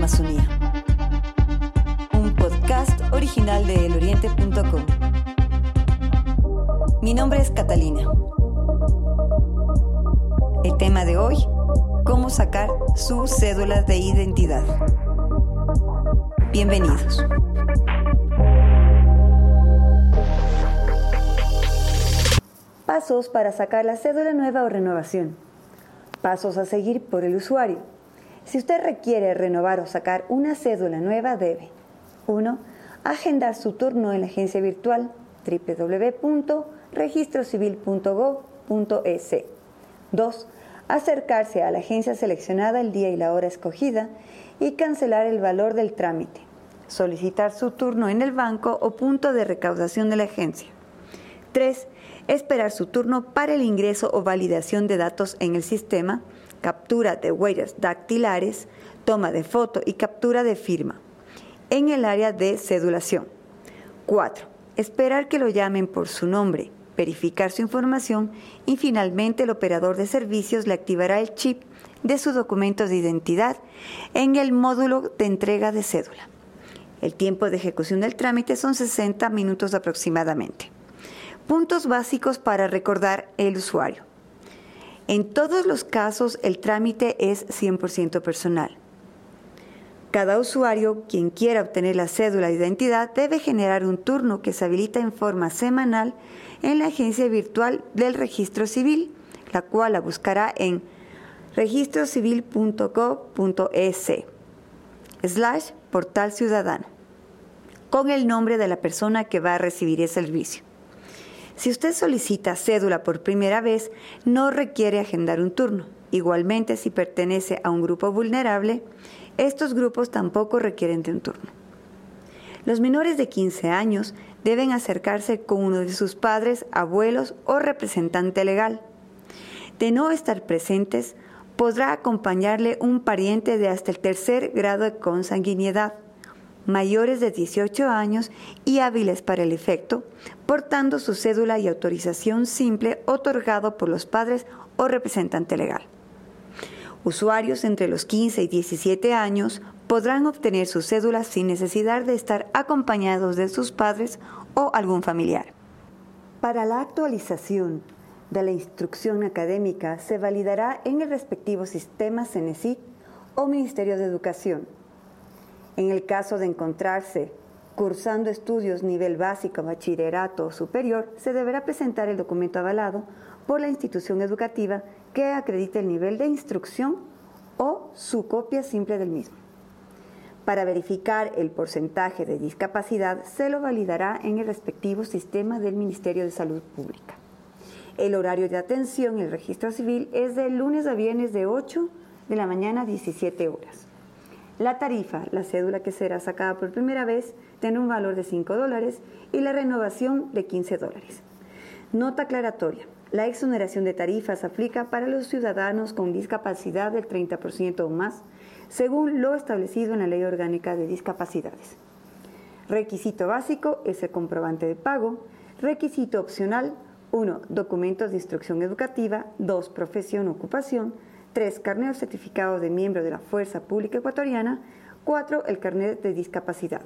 Amazonía. Un podcast original de eloriente.com. Mi nombre es Catalina. El tema de hoy, cómo sacar su cédula de identidad. Bienvenidos. Pasos para sacar la cédula nueva o renovación. Pasos a seguir por el usuario. Si usted requiere renovar o sacar una cédula nueva, debe 1. Agendar su turno en la agencia virtual www.registrocivil.gov.es. 2. Acercarse a la agencia seleccionada el día y la hora escogida y cancelar el valor del trámite. Solicitar su turno en el banco o punto de recaudación de la agencia. 3 esperar su turno para el ingreso o validación de datos en el sistema, captura de huellas dactilares, toma de foto y captura de firma. En el área de cedulación. 4. Esperar que lo llamen por su nombre, verificar su información y finalmente el operador de servicios le activará el chip de su documento de identidad en el módulo de entrega de cédula. El tiempo de ejecución del trámite son 60 minutos aproximadamente. Puntos básicos para recordar el usuario. En todos los casos el trámite es 100% personal. Cada usuario, quien quiera obtener la cédula de identidad, debe generar un turno que se habilita en forma semanal en la agencia virtual del registro civil, la cual la buscará en registrocivil.gov.es slash portal ciudadano con el nombre de la persona que va a recibir el servicio. Si usted solicita cédula por primera vez, no requiere agendar un turno. Igualmente, si pertenece a un grupo vulnerable, estos grupos tampoco requieren de un turno. Los menores de 15 años deben acercarse con uno de sus padres, abuelos o representante legal. De no estar presentes, podrá acompañarle un pariente de hasta el tercer grado de consanguinidad mayores de 18 años y hábiles para el efecto, portando su cédula y autorización simple otorgado por los padres o representante legal. Usuarios entre los 15 y 17 años podrán obtener su cédula sin necesidad de estar acompañados de sus padres o algún familiar. Para la actualización de la instrucción académica se validará en el respectivo sistema CENESID o Ministerio de Educación en el caso de encontrarse cursando estudios nivel básico, bachillerato o superior, se deberá presentar el documento avalado por la institución educativa que acredite el nivel de instrucción o su copia simple del mismo. Para verificar el porcentaje de discapacidad, se lo validará en el respectivo sistema del Ministerio de Salud Pública. El horario de atención en el registro civil es de lunes a viernes de 8 de la mañana a 17 horas. La tarifa, la cédula que será sacada por primera vez, tiene un valor de 5 dólares y la renovación de 15 dólares. Nota aclaratoria. La exoneración de tarifas aplica para los ciudadanos con discapacidad del 30% o más, según lo establecido en la Ley Orgánica de Discapacidades. Requisito básico es el comprobante de pago. Requisito opcional 1. Documentos de instrucción educativa. 2. Profesión ocupación. 3. Carnet o certificado de miembro de la Fuerza Pública Ecuatoriana. 4. El carnet de discapacidad.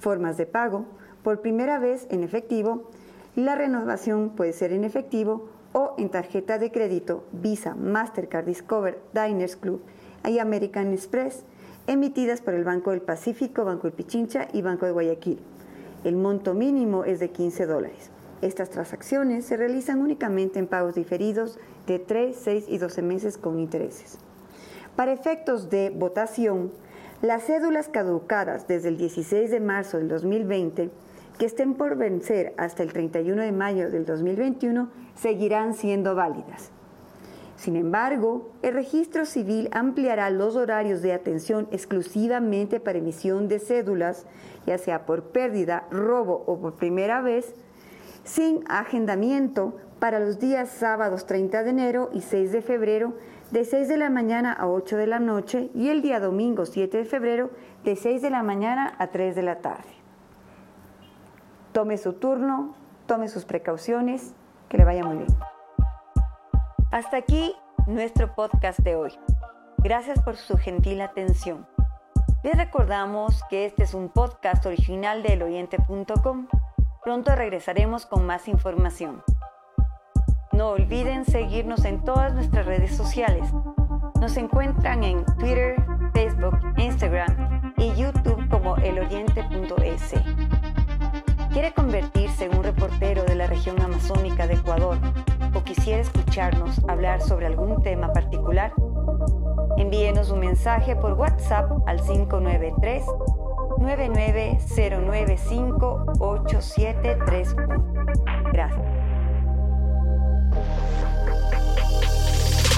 Formas de pago. Por primera vez en efectivo. La renovación puede ser en efectivo o en tarjeta de crédito Visa, Mastercard, Discover, Diners Club y American Express, emitidas por el Banco del Pacífico, Banco del Pichincha y Banco de Guayaquil. El monto mínimo es de 15 dólares. Estas transacciones se realizan únicamente en pagos diferidos de 3, 6 y 12 meses con intereses. Para efectos de votación, las cédulas caducadas desde el 16 de marzo del 2020 que estén por vencer hasta el 31 de mayo del 2021 seguirán siendo válidas. Sin embargo, el registro civil ampliará los horarios de atención exclusivamente para emisión de cédulas, ya sea por pérdida, robo o por primera vez, sin agendamiento para los días sábados 30 de enero y 6 de febrero de 6 de la mañana a 8 de la noche y el día domingo 7 de febrero de 6 de la mañana a 3 de la tarde. Tome su turno, tome sus precauciones, que le vaya muy bien. Hasta aquí nuestro podcast de hoy. Gracias por su gentil atención. Les recordamos que este es un podcast original de eloriente.com. Pronto regresaremos con más información. No olviden seguirnos en todas nuestras redes sociales. Nos encuentran en Twitter, Facebook, Instagram y YouTube como eloriente.es. ¿Quiere convertirse en un reportero de la región amazónica de Ecuador o quisiera escucharnos hablar sobre algún tema particular? Envíenos un mensaje por WhatsApp al 593 99095873. Gracias.